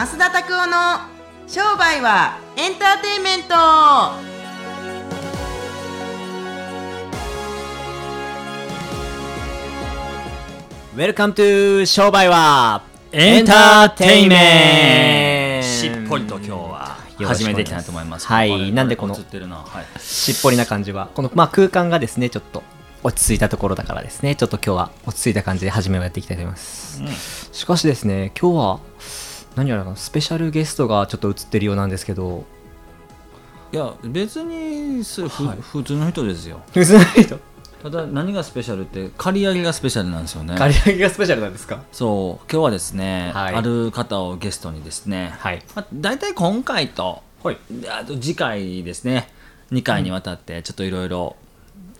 増田拓夫の商売はエンターテインメント。 Welcome to 商売はエンターテイメント。ししっぽりと今日は始めていきたいと思います。はい。なんでこの映ってるな。はい。しっぽりな感じは。この、まあ、空間がですねちょっと落ち着いたところだからですね。ちょっと今日は落ち着いた感じで始めをやっていきたいと思います、しかしですね今日は何やらスペシャルゲストがちょっと映ってるようなんですけど。いや別にそれふ、はい。普通の人ですよ。普通の人？ただ何がスペシャルって刈り上げがスペシャルなんですよね。刈り上げがスペシャルなんですか？そう。今日はですね、はい。ある方をゲストにですね、はい。まあ、大体今回と、はい。あと次回ですね。2回にわたってちょっといろいろ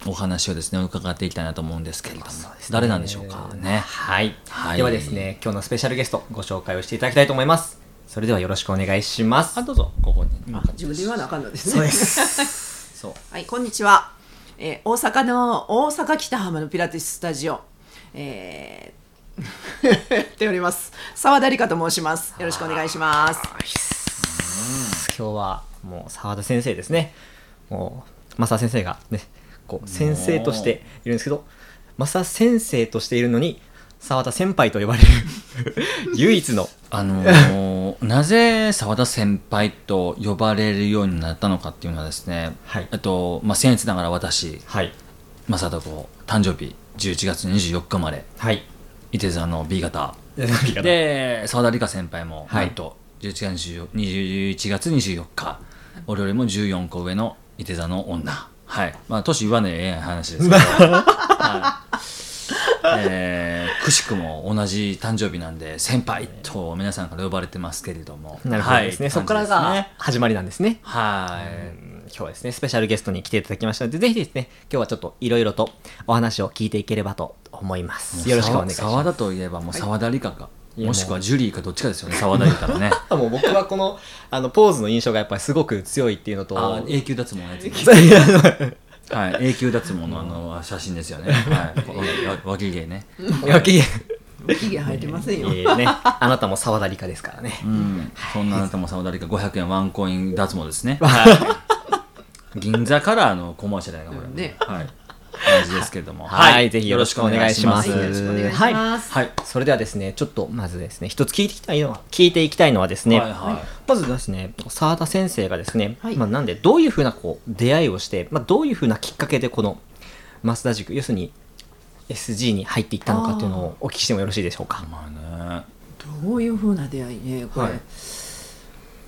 お話をですね伺っていきたいなと思うんですけれども、誰なんでしょうか？ね。はい、はいではですね今日のスペシャルゲストご紹介をしていただきたいと思いますそれではよろしくお願いしますあどうぞここに。自分で言わなあかんのですね。そうです そうはい、こんにちは。えー大阪の大阪北浜のピラティススタジオ、えーやっております。澤田理香と申します。よろしくお願いします。今日はもう澤田先生ですねもう増田先生がねこう先生としているんですけど増田先生としているのに澤田先輩と呼ばれる。唯一の。あのーなぜ澤田先輩と呼ばれるようになったのかっていうのはですね、はい。えっとまあ、僭越ながら私はい。正人子誕生日11月24日まではい。伊手座の B 型。でで澤田理香先輩もはい。なんと11月24 21月24日俺よりも14個上の伊手座の女はい。まあ年言わねえ話ですけど、はい。えーくしくも同じ誕生日なんで先輩と皆さんから呼ばれてますけれども。なるほどですね、はい。そこからが始まりなんですね。はい。今日はですねスペシャルゲストに来ていただきましたのでぜひですね今日はちょっといろいろとお話を聞いていければと思います。よろしくお願いします。澤田といえばもう澤田理香か、いやもしくはジュリーかどっちかですよね。澤田理香のね。もう僕はこのあのポーズの印象がやっぱりすごく強いっていうのとあ永久脱毛のやつ。はい、永久脱毛のあの写真ですよね。はい、脇毛ね。いき期限入ってませんよ。いいね。あなたも澤田理香ですからね。うん、そんなあなたも沢田理香500円ワンコイン脱毛ですね。はい。銀座カラーのコマーシャルやなこれ。ね。はい。感じですけども。はい、ぜひよろしくお願いします。よろしくお願いしはい。はい。それではですね、ちょっとまずですね、一つ聞いていきたいのは、聞いていきたいのはですね、はいはいまずですね、澤田先生がですね、はいまあなんでどういうふうなこう出会いをして、まあどういうふうなきっかけでこの増田塾、要するに SG に入っていったのかっていうのをお聞きしてもよろしいでしょうか。まあね。どういうふうな出会いね、これ、はい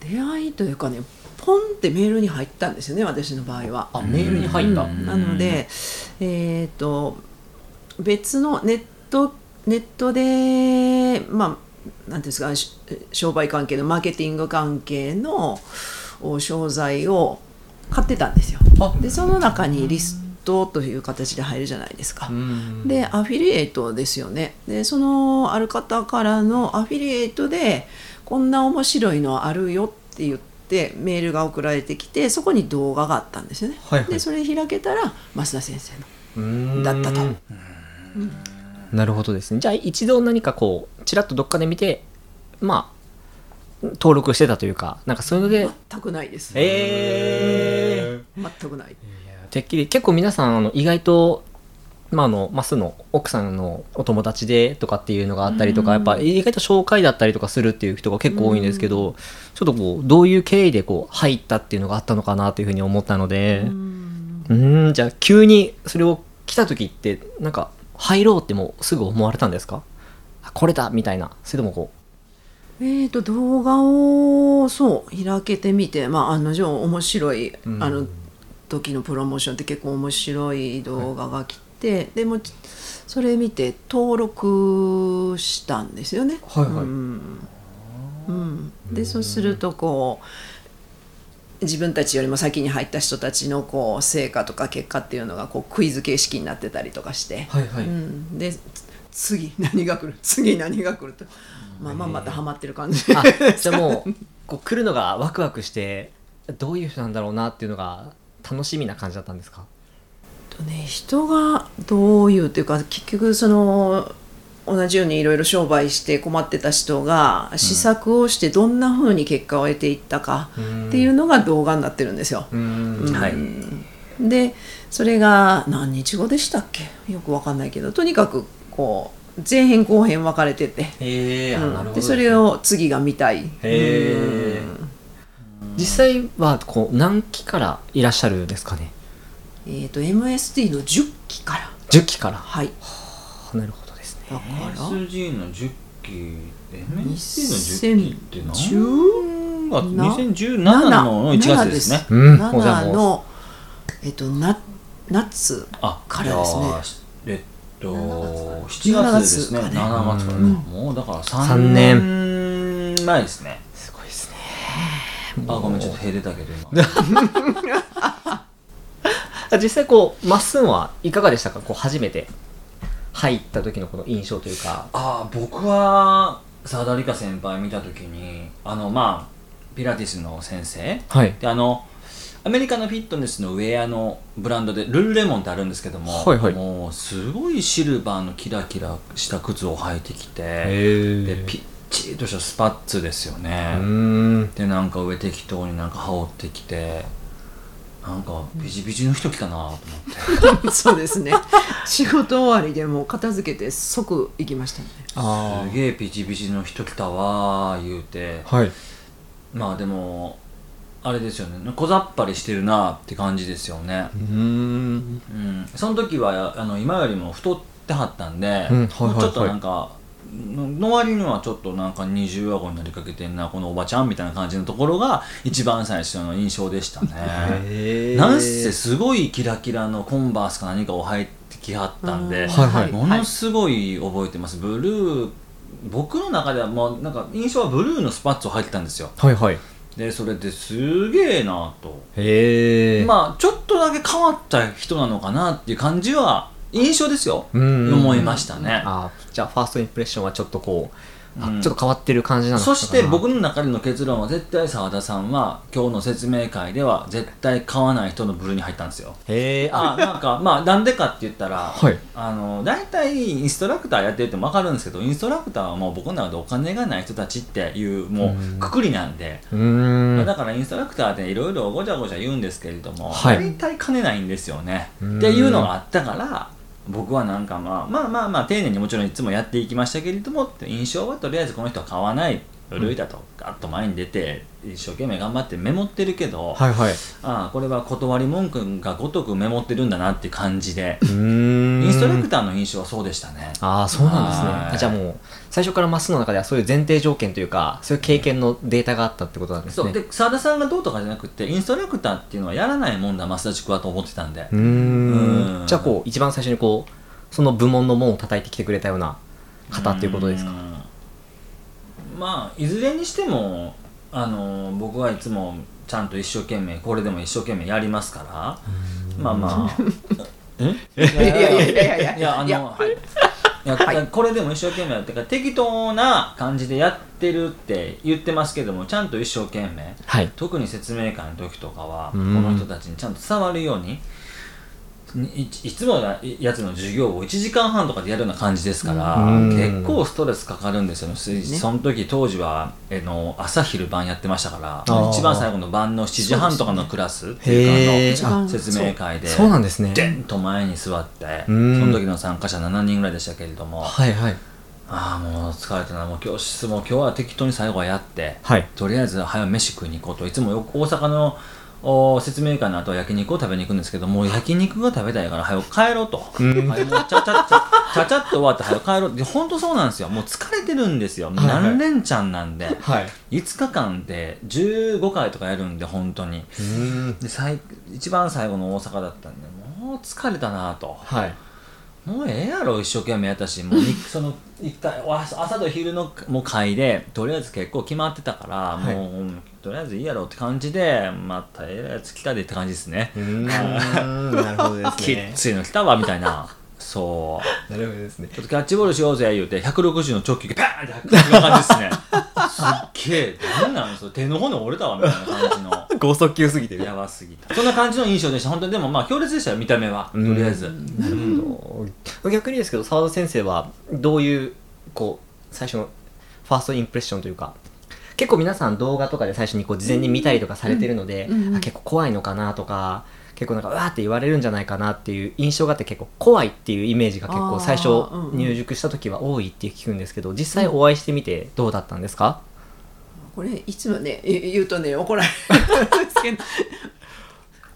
出会いというかね、ポンってメールに入ったんですよね、私の場合は。あ、メールに入った。うんなので、えっ、と別のネットネットでまあなんていうんですかし商売関係のマーケティング関係のお商材を買ってたんですよ。あでその中にリストという形で入るじゃないですか。うんでアフィリエイトですよねでそのある方からのアフィリエイトでこんな面白いのあるよって言ってメールが送られてきてそこに動画があったんですよね、はいはい。でそれ開けたら増田先生のうん。だったと。なるほどですね。じゃあ一度何かこう、ちらっとどっかで見て、まあ、登録してたというか、なんかそういうので、全くないです。えー、全くない。てっきり結構皆さんあの意外とまああのマスの奥さんのお友達でとかっていうのがあったりとか、やっぱ意外と紹介だったりとかするっていう人が結構多いんですけど、ちょっとこうどういう経緯でこう入ったっていうのがあったのかなというふうに思ったのでうん。んじゃあ急にそれを来た時ってなんか入ろうってもうすぐ思われたんですか？あこれだみたいな。それともこえー、と動画をそう開けてみて、まあ、案の定面白い、うん。あの時のプロモーションって結構面白い動画が来て、でもそれ見て登録したんですよね。はいはい。うん。うん、でそうするとこう自分たちよりも先に入った人たちのこう成果とか結果っていうのがこうクイズ形式になってたりとかして、はいはい。うん、で次何が来る？次何が来る？と、まあまあまたハマってる感じ。あじゃあもうこう来るのがワクワクしてどういう人なんだろうなっていうのが楽しみな感じだったんですか？とね人がどういうというか結局その同じようにいろいろ商売して困ってた人が試作をしてどんな風に結果を得ていったかっていうのが動画になってるんですよ。うん。はい。でそれが何日後でしたっけ？よくわかんないけど。とにかくこう前編後編分かれてて、へえ、あうん。でそれを次が見たい。へえ実際はこう何期からいらっしゃるんですかね？えっ、と MSD の10期から。10期から。はい。あなるほどですね。だから。SG の10期 MSC の10期って何？2010月2017の1月ですね。うんもうじゃあ7もう。のえっ、とな夏あからですね。えっと7月。ですね。7 7月月からね。もうだから3三年。前ですね。すごいですね。あごめんちょっと減れたけど今。あ 実際こうまっすんはいかがでしたか？こう初めて入った時のこの印象というか。あー僕は澤田理香先輩見た時にあのまあピラティスの先生。はい。であのアメリカのフィットネスのウェアのブランドでルルレモンってあるんですけども、はいはい。もうすごいシルバーのキラキラした靴を履いてきてへでピッチリとしたスパッツですよね、うん。でなんか上適当になんか羽織ってきてなんかビジビジの人来たなと思って。そうですね。仕事終わりでもう片付けて即行きましたね。あすげえビジビジの人来たわー言うて。あはい。まあでもあれですよね。小ざっぱりしてるなって感じですよね。うん。うん。その時はあの今よりも太ってはったんで、うん。はいはいはい。ちょっとなんかのの割にはちょっとなんか二重顎になりかけてんなこのおばちゃんみたいな感じのところが一番最初の印象でしたね。なんせすごいキラキラのコンバースか何かを履いてきはったんで、うん。はいはい。ものすごい覚えてます。ブルー僕の中ではもうなんか印象はブルーのスパッツを履いてたんですよ。はいはい。でそれですげえなと。へえまあちょっとだけ変わった人なのかなっていう感じは印象ですよ。うん。思いましたね。あじゃあファーストインプレッションはちょっとこう、ちょっと変わってる感じなのかな。そして僕の中での結論は絶対澤田さんは今日の説明会では絶対買わない人の部類に入ったんですよ。へえあ。あなんかまあなんでかって言ったら、はい。あの大体インストラクターやってるっても分かるんですけどインストラクターはもう僕の中でお金がない人たちっていうもうくくりなんで、ん。だからインストラクターっていろいろごちゃごちゃ言うんですけれども、はい。大体金ないんですよね。うん。っていうのがあったから僕はなんかまあまあまあまあ丁寧にもちろんいつもやっていきましたけれどもって印象はとりあえずこの人は買わない。ルイだと。ガッと前に出て一生懸命頑張ってメモってるけど、はいはい。ああこれは断り文句がごとくメモってるんだなっていう感じでトラクターの印象はそうでしたね。ああそうなんですね。はい。あじゃあもう最初からマスの中ではそういう前提条件というかそういう経験のデータがあったってことなんですね。そう。で澤田さんがどうとかじゃなくてインストラクターっていうのはやらないもんだ増田地区はと思ってたんで。うん。ん。じゃあこう一番最初にこうその部門の門を叩いてきてくれたような方っていうことですか？うん。まあいずれにしてもあの僕はいつもちゃんと一生懸命これでも一生懸命やりますから。まあまあ。えいやいやいやいやいやあのいいこれでも一生懸命やってから適当な感じでやってるって言ってますけどもちゃんと一生懸命はい特に説明会の時とかはこの人たちにちゃんと伝わるようにいいつものやつの授業を1時間半とかでやるような感じですからうん。結構ストレスかかるんですよね。その時当時はえの朝昼晩やってましたからー。一番最後の晩の7時半とかのクラスっていうかあの説明会でそう。なんですね。でんと前に座ってそうん。の時の参加者7人ぐらいでしたけれどもはいはい。ああもう疲れたな。もう教室も今日は適当に最後はやってはい。ととりあえず早め飯食いに行こうと。いつもよ大阪のお説明会の後は焼肉を食べに行くんですけどもう焼肉が食べたいから早く帰ろうと、ん。はいもうちゃちゃちゃちゃちゃっと終わって早く帰ろう。って本当そうなんですよ。もう疲れてるんですよ、はいはい。何連チャンなんで。はい。5日間で15回とかやるんで本当に。で最一番最後の大阪だったんでもう疲れたなと。はいもうええやろ一生懸命やったしもうにその一回朝朝と昼のもう会でとりあえず結構決まってたから、い。もううんとりあえずいいやろって感じでまたええやつ来たでって感じですね。うーんなるほどですきっね ついの来たわみたいな。そう。なるほどですね。ちょっとキャッチボールしようぜ言うて160の直球がパーンって感じですね。すっげえ。何なんそれ手の骨折れたわみたいな感じの。剛速球すぎてる。やばすぎた。そんな感じの印象でした。本当にでもまあ強烈でしたよ見た目は。とりあえずなるほど。逆にですけど澤田先生はどういうこう最初のファーストインプレッションというか結構皆さん動画とかで最初にこう事前に見たりとかされてるので、うん。うんあ結構怖いのかなとか結構なんかうわーって言われるんじゃないかなっていう印象があって結構怖いっていうイメージが結構最初入塾した時は多いって聞くんですけど実際お会いしてみてどうだったんですか、これいつもねえ言うとね怒られる。んですけど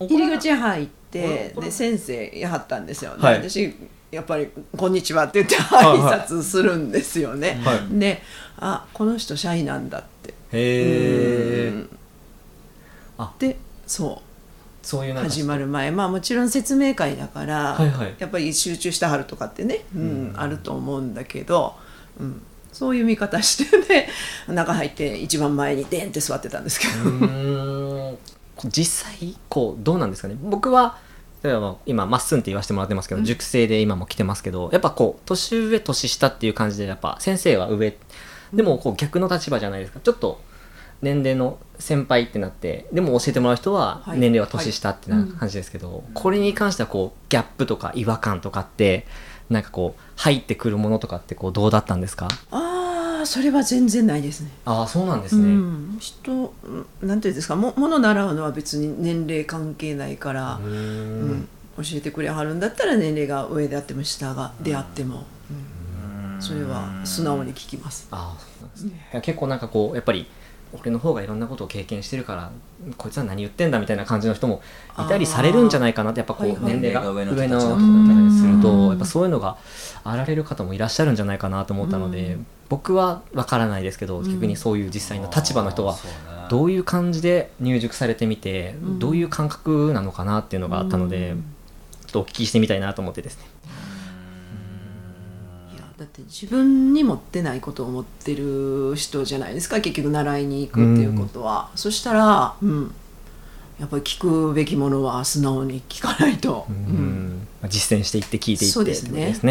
入り口入ってで先生やはったんですよ、ではい。私やっぱり「こんにちは」って言ってはい挨拶するんですよね、はい。で「あこの人シャイなんだ」って。へえあ。でそそういう始まる前。まあもちろん説明会だから、はいはいやっぱり集中してはるとかってね、うんあると思うんだけど、うん、そういう見方してね中入って一番前にデンって座ってたんですけど。実際こうどうなんですかね。僕は例えばまあ今まっすんって言わせてもらってますけど、塾生で今も来てますけどやっぱこう年上年下っていう感じでやっぱ先生は上。でもこう逆の立場じゃないですか。ちょっと年齢の先輩ってなってでも教えてもらう人ははい。年齢は年下ってなはい。感じですけど、これに関してはこうギャップとか違和感とかってなんかこう入ってくるものとかってこうどうだったんですか？ああそれは全然ないですね。ああそうなんですね、うん、人うんなんていうんですか？ももの習うのは別に年齢関係ないから、うん。ん教えてくれはるんだったら年齢が上であっても下がであっても、うん。それは素直に聞きます。ああそうなんですね、結構なんかこうやっぱり俺の方がいろんなことを経験してるからこいつは何言ってんだみたいな感じの人もいたりされるんじゃないかなってやっぱこう年齢が上の人だったりするうん。とやっぱそういうのがあられる方もいらっしゃるんじゃないかなと思ったのでうん。僕は分からないですけどうん。逆にそういう実際の立場の人はどういう感じで入塾されてみてうん。どういう感覚なのかなっていうのがあったのでうん。ちょっとお聞きしてみたいなと思ってですね。だって自分に持ってないことを持ってる人じゃないですか結局習いに行くっていうことは、そしたら、うん、やっぱり聞くべきものは素直に聞かないと。ううん。んまあ実践していって聞いていってそうですね。で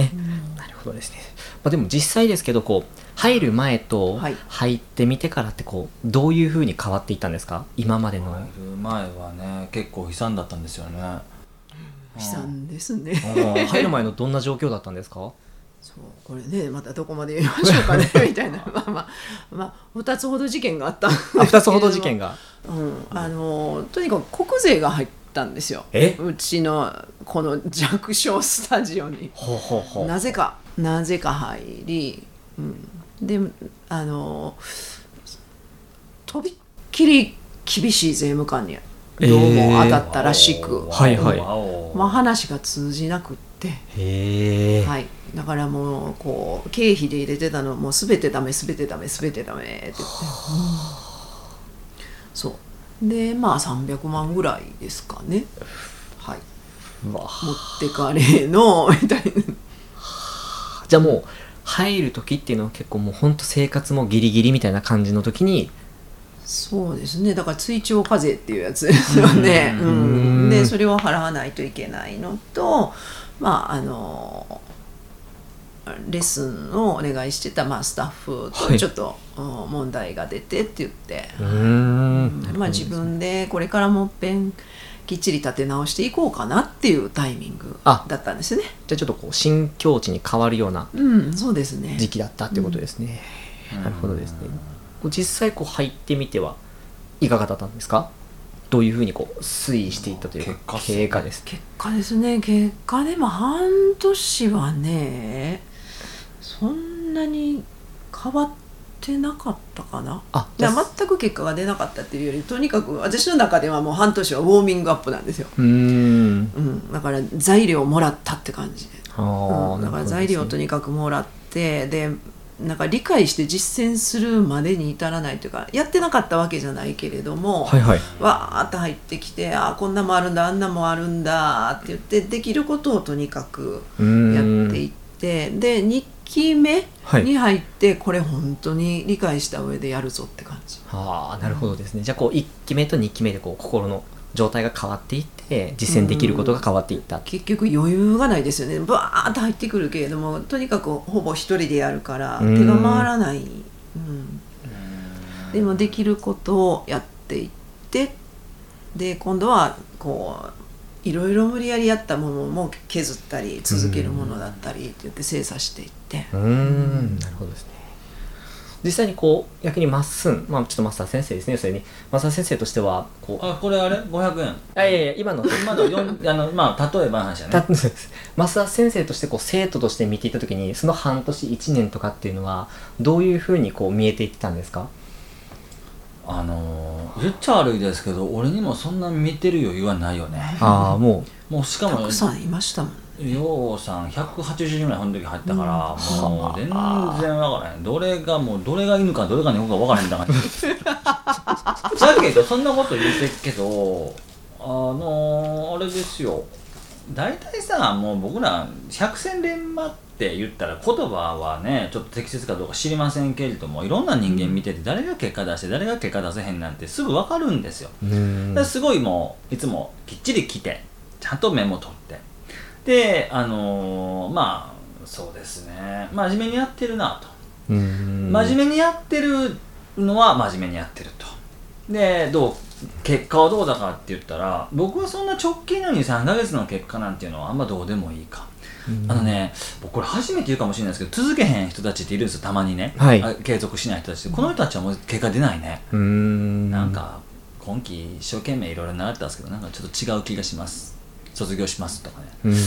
なるほどですね。まあ、でも実際ですけどこう入る前とはい。入ってみてからってこうどういうふうに変わっていったんですか？今までの。入る前はね結構悲惨だったんですよね。悲惨ですね。入る前のどんな状況だったんですか？そうこれねまたどこまで言いましょうかね みたいな。まあまあまあ2つほど事件があったんですけれども。あ2つほど事件が？うん、あのとにかく国税が入ったんですよ。え？うちのこの弱小スタジオに。ほうほうほう。なぜかなぜか入り、うん、であのとびっきり厳しい税務官にどうも当たったらしく、はいはい。わおまあ、話が通じなくって。はい、だからもうこう経費で入れてたのもう全てダメ全てダメ全てダメって言って、そう。でまあ300万ぐらいですかね。はい。持ってかれのみたいな。じゃあもう入る時っていうのは結構もう本当生活もギリギリみたいな感じの時に。そうですね。だから追徴課税っていうやつですよね、ううん。ん、でそれを払わないといけないのとまああのレッスンをお願いしてた、まあ、スタッフはいとちょっと、うん問題が出てって言って、うーん。まあ、自分でこれからもっぺんきっちり立て直していこうかなっていうタイミングあ。だったんですね。じゃあちょっとこう新境地に変わるようなうん、そうですね。時期だったってことですね、なるほどですね。こう実際こう入ってみてはいかがだったんですか？どういうふうにこう推移していったというか結果です。結果ですね。結果でも半年はねそんなに変わってなかったかな？あいや全く結果が出なかったっていうよりとにかく私の中ではもう半年はウォーミングアップなんですよ。うーんうん、だから材料をもらったって感じで。うん、だから材料をとにかくもらってでなんか理解して実践するまでに至らないというかやってなかったわけじゃないけれども、はいはいわーっと入ってきてあーこんなもあるんだあんなもあるんだって言ってできることをとにかくやんっていってで2期目はい。に入ってこれ本当に理解した上でやるぞって感じ。ああなるほどですね。じゃあこう1期目と2期目でこう心の状態が変わっていって実践できることが変わっていった。結局余裕がないですよね。バーッと入ってくるけれどもとにかくほぼ一人でやるからうん。手が回らない、うん、でもできることをやっていってで今度はこういろいろ無理やりやったものも削ったり続けるものだったりって言って精査していって。うーん。なるほどです実際にこう逆にまっすんまあちょっとマスター先生ですね。それにマスター先生としてはこうあこれあれ？500円あいやいや今の。今の4 あのまあ例えばの話だたね増田先生としてこう生徒として見ていた時にその半年1年とかっていうのはどういうふうにこう見えていったんですか？あのー言っちゃ悪いですけど俺にもそんな見てる余裕はないよね。ああももうしかもたくさんいましたもん。ようさん180人ぐらいその時入ったから、もう全然分からへん。どれがもうどれが犬かどれが猫か分からへんみたいな感じだけどそんなこと言ってっけどあのー、あれですよ。大体さもう僕ら百戦錬磨って言ったら言葉はねちょっと適切かどうか知りませんけれどもいろんな人間見てて誰が結果出して誰が結果出せへんなんてすぐ分かるんですよ。すごいもういつもきっちり来てちゃんとメモ取って。であのーまあそうですね。真面目にやってるなと、うん。真面目にやってるのは真面目にやってると。でどう結果はどうだかって言ったら僕はそんな直近の23ヶ月の結果なんていうのはあんまどうでもいいかあのね、僕これ初めて言うかもしれないですけど続けへん人たちっているんですよたまにね、はい。あ継続しない人たちこの人たちはもう結果出ないね、うーん。なんか今期一生懸命いろいろ習ったんですけどなんかちょっと違う気がします卒業しますとかね。うーん。い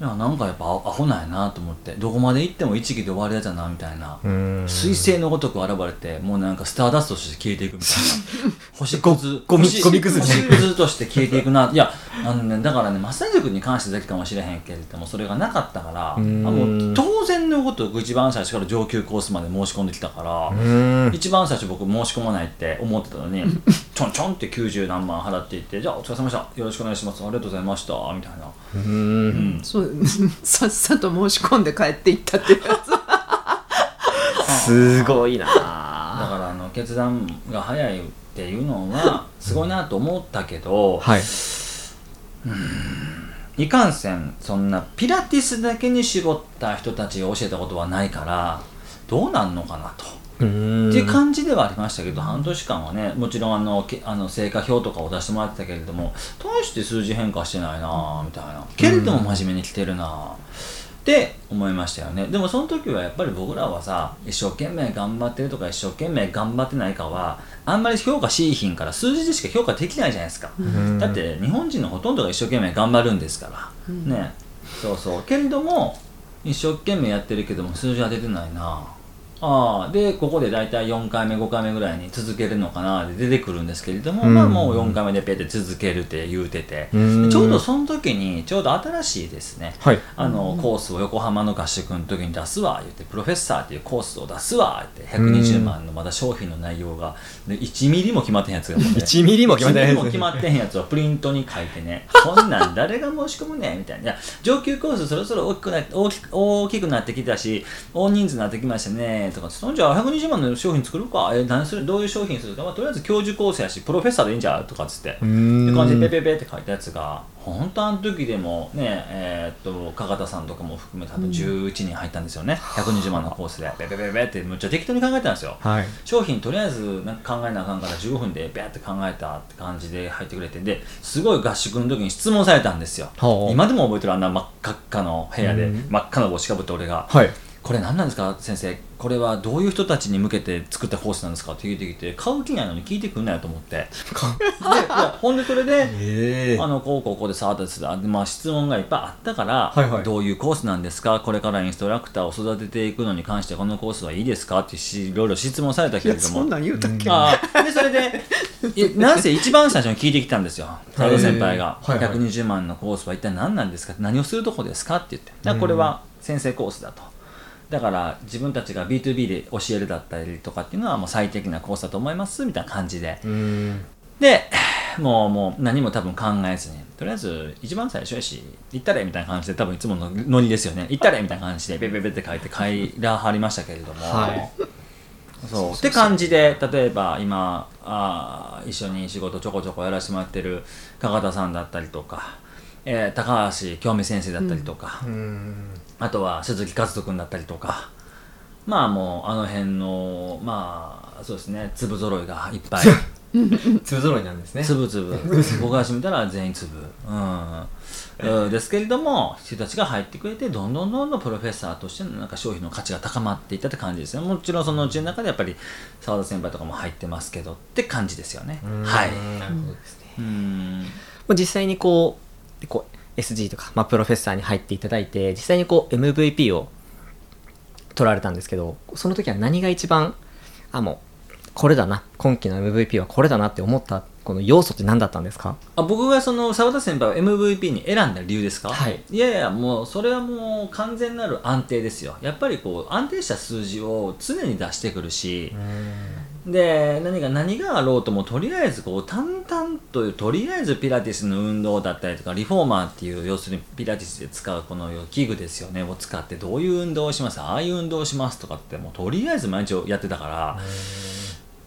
やなんかやっぱアホなんやなと思って。どこまで行っても一期で終わるやつやなみたいな。彗星のごとく現れてもうなんかスターダストとして消えていくみたいな。星屑。ゴミ星ゴミ崩れ星屑として消えていくな。いやあの、ね、だからねマッサージ君に関してだけかもしれへんけれどもそれがなかったからあん。もう当然のごとく一番最初から上級コースまで申し込んできたから、一番最初僕申し込まないって思ってたのにちょんちょんって90何万払っていってじゃあお疲れ様でした。よろしくお願いします。ありがとうございましたみたいな。うーん。そう さっさと申し込んで帰っていったっていうやつ。すごいな。だからあの決断が早いっていうのはすごいなと思ったけど、はい。いかんせんそんなピラティスだけに絞った人たちが教えたことはないからどうなんのかなと。っていう感じではありましたけど、半年間はねもちろんあのけあの成果表とかを出してもらってたけれども大して数字変化してないなあみたいな。けれども真面目に来てるなあって思いましたよね。でもその時はやっぱり僕らはさ一生懸命頑張ってるとか一生懸命頑張ってないかはあんまり評価しいひんから数字でしか評価できないじゃないですか、ん。だって日本人のほとんどが一生懸命頑張るんですから、ね。そうそう。けれども一生懸命やってるけども数字は出てないなああでここで大体4回目5回目ぐらいに続けるのかなで出てくるんですけれども、うん。まあもう4回目でペッて続けるって言うてて、うん。ちょうどその時にちょうど新しいですねはい。あのコースを横浜の合宿の時に出すわ言ってプロフェッサーっていうコースを出すわって120万のまだ商品の内容がで1ミリも決まってへんやつがもうね1ミリも決まってない1ミリも決まってへんやつをプリントに書いてねこんなん誰が申し込むねんみたいな。上級コースそろそろ大きくな大きく大きくなってきたし大人数になってきましたねとかそんじゃあ120万の商品作るか？え何する？どういう商品するか、まあ、とりあえず教授コースやしプロフェッサーでいいんじゃうとかっつって。って感じでペペペって書いたやつが本当あの時でもねえーっと加賀田さんとかも含めて多分11人入ったんですよね、120万のコースで。ペペペペってむっちゃ適当に考えたんですよ。はい。商品とりあえずなんか考えなあかんから15分でビャって考えたって感じで入ってくれて。ですごい合宿の時に質問されたんですよ。今でも覚えてる？あんな真っ赤っかの部屋でうん。真っ赤な帽子かぶって俺が。はいこれ何なんですか先生？これはどういう人たちに向けて作ったコースなんですかって聞いてきて買う気ないのに聞いてくんなよと思って。でいやほんでそれでえ。あのこうこうこうでさあですでまあ、質問がいっぱいあったから、はいはい。どういうコースなんですか？これからインストラクターを育てていくのに関してこのコースはいいですか？ってしいろいろ質問されたけれども。なん言うたっけ？あーでそれでいなんせ一番最初に聞いてきたんですよ佐藤先輩が、へーはいはい。120万のコースは一体何なんですか？何をするとこですか？って言って。これは先生コースだとだから自分たちが B2B で教えるだったりとかっていうのはもう最適なコースだと思いますみたいな感じで。でもうもう何も多分考えずにとりあえず一番最初やし行ったれみたいな感じで多分いつものノリですよね。行ったれみたいな感じでベベベって書いて帰らはりましたけれども、はい。そう。って感じで例えば今あー一緒に仕事ちょこちょこやらせてもらってる加賀田さんだったりとか、えー高橋京美先生だったりとか、うーん。あとは鈴木和人君だったりとか。まあもうあの辺のまあそうですね。粒揃いがいっぱい。粒揃いなんですね。つぶつぶ僕がしてみたら全員粒。うん。うんですけれども人たちが入ってくれてどんどんどんどんプロフェッサーとしてのなんか商品の価値が高まっていったって感じですね。もちろんそのうちの中でやっぱり澤田先輩とかも入ってますけどって感じですよね。はい。なるほどですね。うん。まあ実際にこうこう SG とか、まあ、プロフェッサーに入っていただいて実際にこう MVP を取られたんですけどその時は何が一番あもうこれだな今期の MVP はこれだなって思ったこの要素って何だったんですか？あ僕がその澤田先輩を MVP に選んだ理由ですか？はい。いやいやもうそれはもう完全なる安定ですよ。やっぱりこう安定した数字を常に出してくるし、で何が何があろうともとりあえずこう淡々ととりあえずピラティスの運動だったりとかリフォーマーっていう要するにピラティスで使うこの器具ですよね。を使ってどういう運動をします？ああいう運動をしますとかってもうとりあえず毎日やってたから。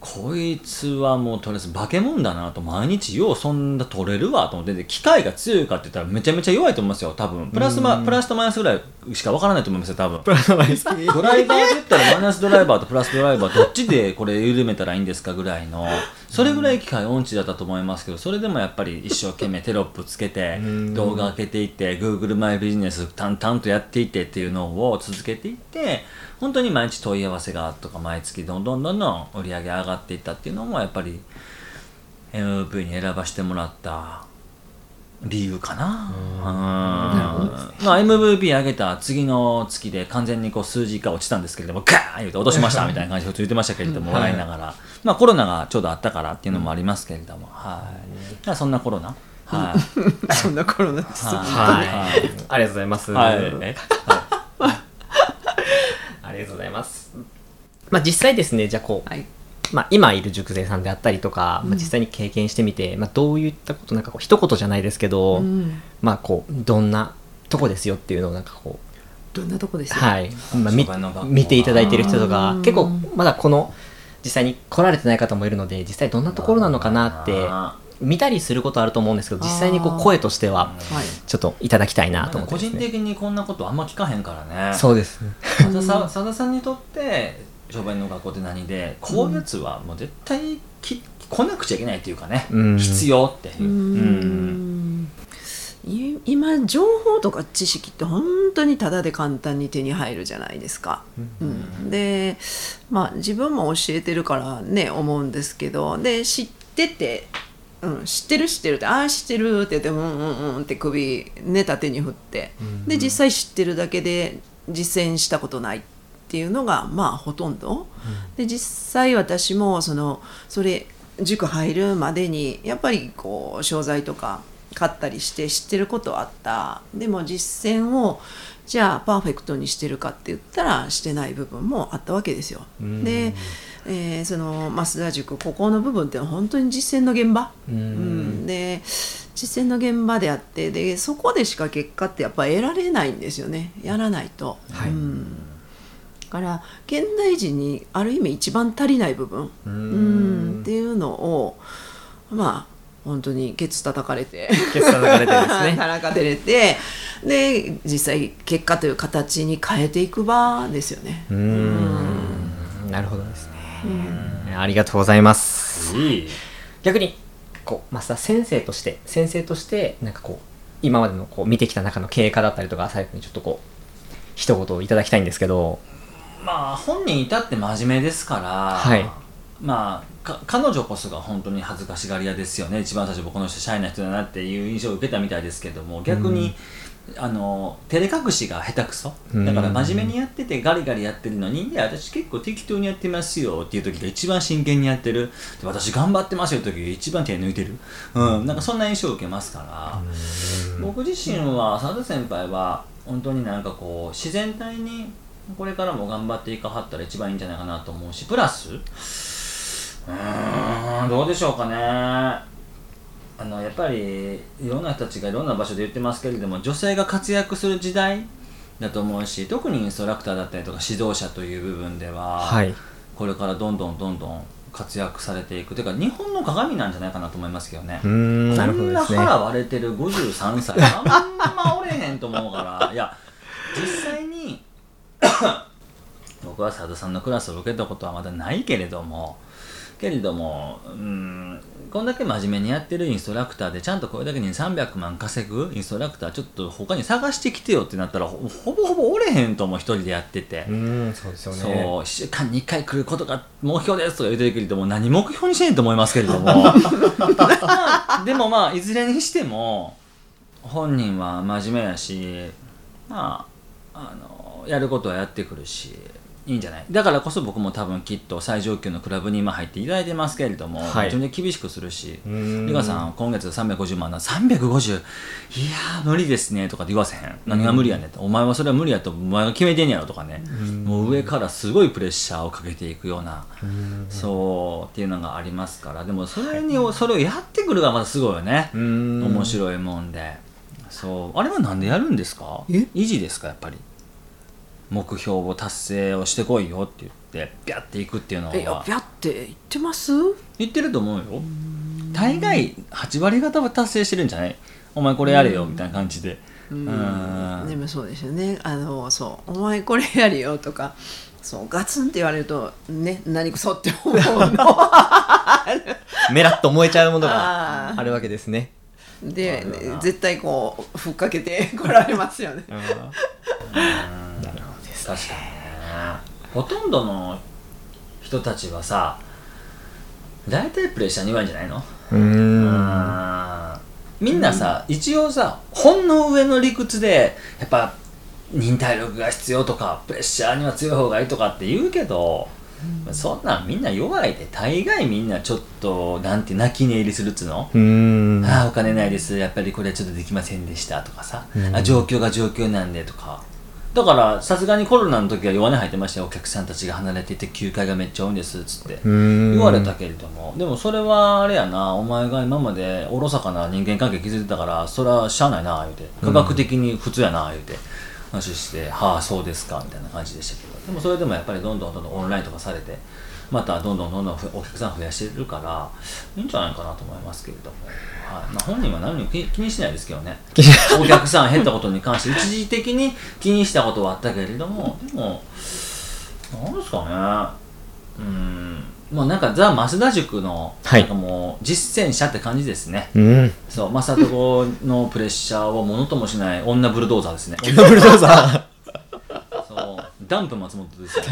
こいつはもうとりあえず化け物だなと毎日ようそんな取れるわと思ってで機械が強いかって言ったらめちゃめちゃ弱いと思いますよ多分。プラスマプラスとマイナスぐらいしかわからないと思いますよ多分。ドライバーで言ったらマイナスドライバーとプラスドライバーどっちでこれ緩めたらいいんですかぐらいのそれぐらい機械音痴だったと思いますけどそれでもやっぱり一生懸命テロップつけて動画開けていって Google マイビジネス淡々とやっていってっていうのを続けていって本当に毎日問い合わせがとか毎月どんどんどんどん売り上げ上がっていったっていうのもやっぱり MVP に選ばせてもらった理由かな。うんまあ、MVP 上げた次の月で完全にこう数字が落ちたんですけれども、ガーン言うて落としましたみたいな感じで言ってましたけれども、笑いながら、まあコロナがちょうどあったからっていうのもありますけれども、はい。そんなコロナ？はい。そんな頃なんです。はいはいありがとうございます、はい。えありがとうございますまあ実際ですねじゃあこう、はい。まあ、今いる塾生さんであったりとか、まあ、実際に経験してみて、まあ、どういったことなんかこう一言じゃないですけど、うん。まあこうどんなとこですよっていうのをなんかこうどんなとこですよ？はい、まあ、見ていただいている人とかうん。結構まだこの実際に来られてない方もいるので実際どんなところなのかなってあ見たりすることあると思うんですけど実際にこう声としてははい。ちょっといただきたいなと思ってね。人的にこんなことあんま聞かへんからね。そうです。さだささださんにとって商売の学校って何でこういうやつはもう絶対き来なくちゃいけないっていうかね、うん。必要っていう。う、今情報とか知識って本当にただで簡単に手に入るじゃないですか。うん。でまあ自分も教えてるからね思うんですけどで知ってて、うん、知ってる知ってるってああ知ってるって言ってうんうんうんって首ね縦に振って。で実際知ってるだけで実践したことないっていうのがまあほとんど。で実際私もそのそれ塾入るまでにやっぱりこう商材とか買ったりして知ってることはあった。でも実践をじゃあパーフェクトにしてるかって言ったらしてない部分もあったわけですよ。で、えーその増田塾ここの部分ってのは本当に実践の現場、うん。うん。で実践の現場であってでそこでしか結果ってやっぱ得られないんですよね。やらないと。はい。うん。だから現代人にある意味一番足りない部分ううんっていうのをまあ本当にケツ叩かれてケツ叩かれてですね。叩かれてで実際結果という形に変えていく場ですよね。うーん。なるほどですね、ありがとうございます。いい。逆にこう増田先生として先生としてなんかこう今までのこう見てきた中の経過だったりとか最後にちょっとこう一言いただきたいんですけどまあ本人至って真面目ですから、はい。まあか彼女こそが本当に恥ずかしがり屋ですよね。一番最初僕の人シャイな人だなっていう印象を受けたみたいですけども逆に、あの照れ隠しが下手くそ。だから真面目にやっててガリガリやってるのに「いや私結構適当にやってますよ」っていう時が一番真剣にやってる。で私頑張ってますよって時が一番手抜いてる、うん、なんかそんな印象を受けますから。僕自身は佐田先輩は本当になんかこう自然体にこれからも頑張っていかはったら一番いいんじゃないかなと思うしプラスうーんどうでしょうかね。あのやっぱりいろんな人たちがいろんな場所で言ってますけれども女性が活躍する時代だと思うし特にインストラクターだったりとか指導者という部分では、はい。これからどんどんどんどん活躍されていく。ていうか日本の鏡なんじゃないかなと思いますけどね。こんな腹割れてる53歳あんまおれへんと思うからいや実際に僕は佐田さんのクラスを受けたことはまだないけれどもけれどもうんこんだけ真面目にやってるインストラクターでちゃんとこれだけに300万稼ぐインストラクターちょっと他に探してきてよってなったらほほぼほぼおれへんと思う一人でやってて。うんそうですよねそう1週間に1回来ることが目標ですとか言ってるけれども何目標にしてんと思いますけれども まあでもまあいずれにしても本人は真面目やしまああのやることはやってくるしいいんじゃない？だからこそ僕も多分きっと最上級のクラブに今入っていただいてますけれども、はい。自分で厳しくするしうーん。リカさん今月350万な350いやー無理ですねとかって言わせへん。何が無理やねんって。お前はそれは無理やとお前が決めてんやろとかね。もう上からすごいプレッシャーをかけていくようなそうっていうのがありますから。でもそれにそれをやってくるがまたすごいよね。うん。面白いもんで。そう。あれはなんでやるんですか？え？維持ですかやっぱり？目標を達成をしてこいよって言ってビャっていくっていうのは。えビャって言ってます？言ってると思うよ。大概8割方は達成してるんじゃない？お前これやれよみたいな感じで。うん。でもそうですよね。あのそう「お前これやるよ」とかそうガツンって言われるとね何くそって思うの。メラッと燃えちゃうものがあるわけですね。で絶対こうふっかけてこられますよね確かにね。ほとんどの人たちはさ大体プレッシャーに弱いんじゃないの？うー。んみんなさ、一応さ本の上の理屈でやっぱ忍耐力が必要とかプレッシャーには強い方がいいとかって言うけど、そんなんみんな弱いで。大概みんなちょっとなんて泣き寝入りするっつうの、ああお金ないです。やっぱりこれちょっとできませんでしたとかさ、うん。あ状況が状況なんでとかだからさすがにコロナの時は弱音入ってましたよ。お客さんたちが離れていて休会がめっちゃ多いんですっつって。言われたけれども。でもそれはあれやな。お前が今までおろそかな人間関係築いてたからそれはしゃあないな言うて。科学的に普通やな言うて。話して、はあそうですかみたいな感じでしたけど。でもそれでもやっぱりどんどんどんどんオンラインとかされてまたどんどんどんどんお客さん増やしてるからいいんじゃないかなと思いますけれども、はい。まあ、本人は何も気気にしないですけどね。お客さん減ったことに関して一時的に気にしたことはあったけれどもでもなんですかね。うん。もうなんかザ・増田塾の、はい。なんかもう実践者って感じですね。うん。そう正人のプレッシャーをものともしない女ブルドーザーですね。ブルドーザそう。ダンプ松本ですよ、ね、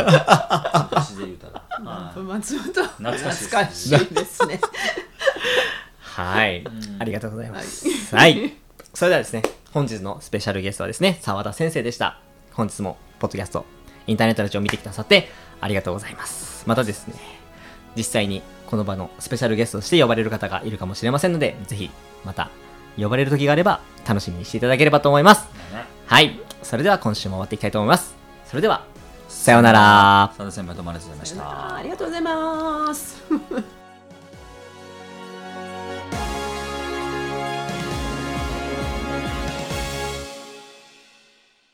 昔で言うたら、はい。松本。懐かしいです懐かしいですね。ーはい。ありがとうございます。はい。それではですね本日のスペシャルゲストはですね澤田先生でした。本日もポッドキャストインターネットラジオを見てくださってありがとうございます。またですね実際にこの場のスペシャルゲストとして呼ばれる方がいるかもしれませんのでぜひまた呼ばれる時があれば楽しみにしていただければと思います。ね。はい。それでは今週も終わっていきたいと思います。それではさようなら。佐田先輩どうもありがとうございましたありがとうございます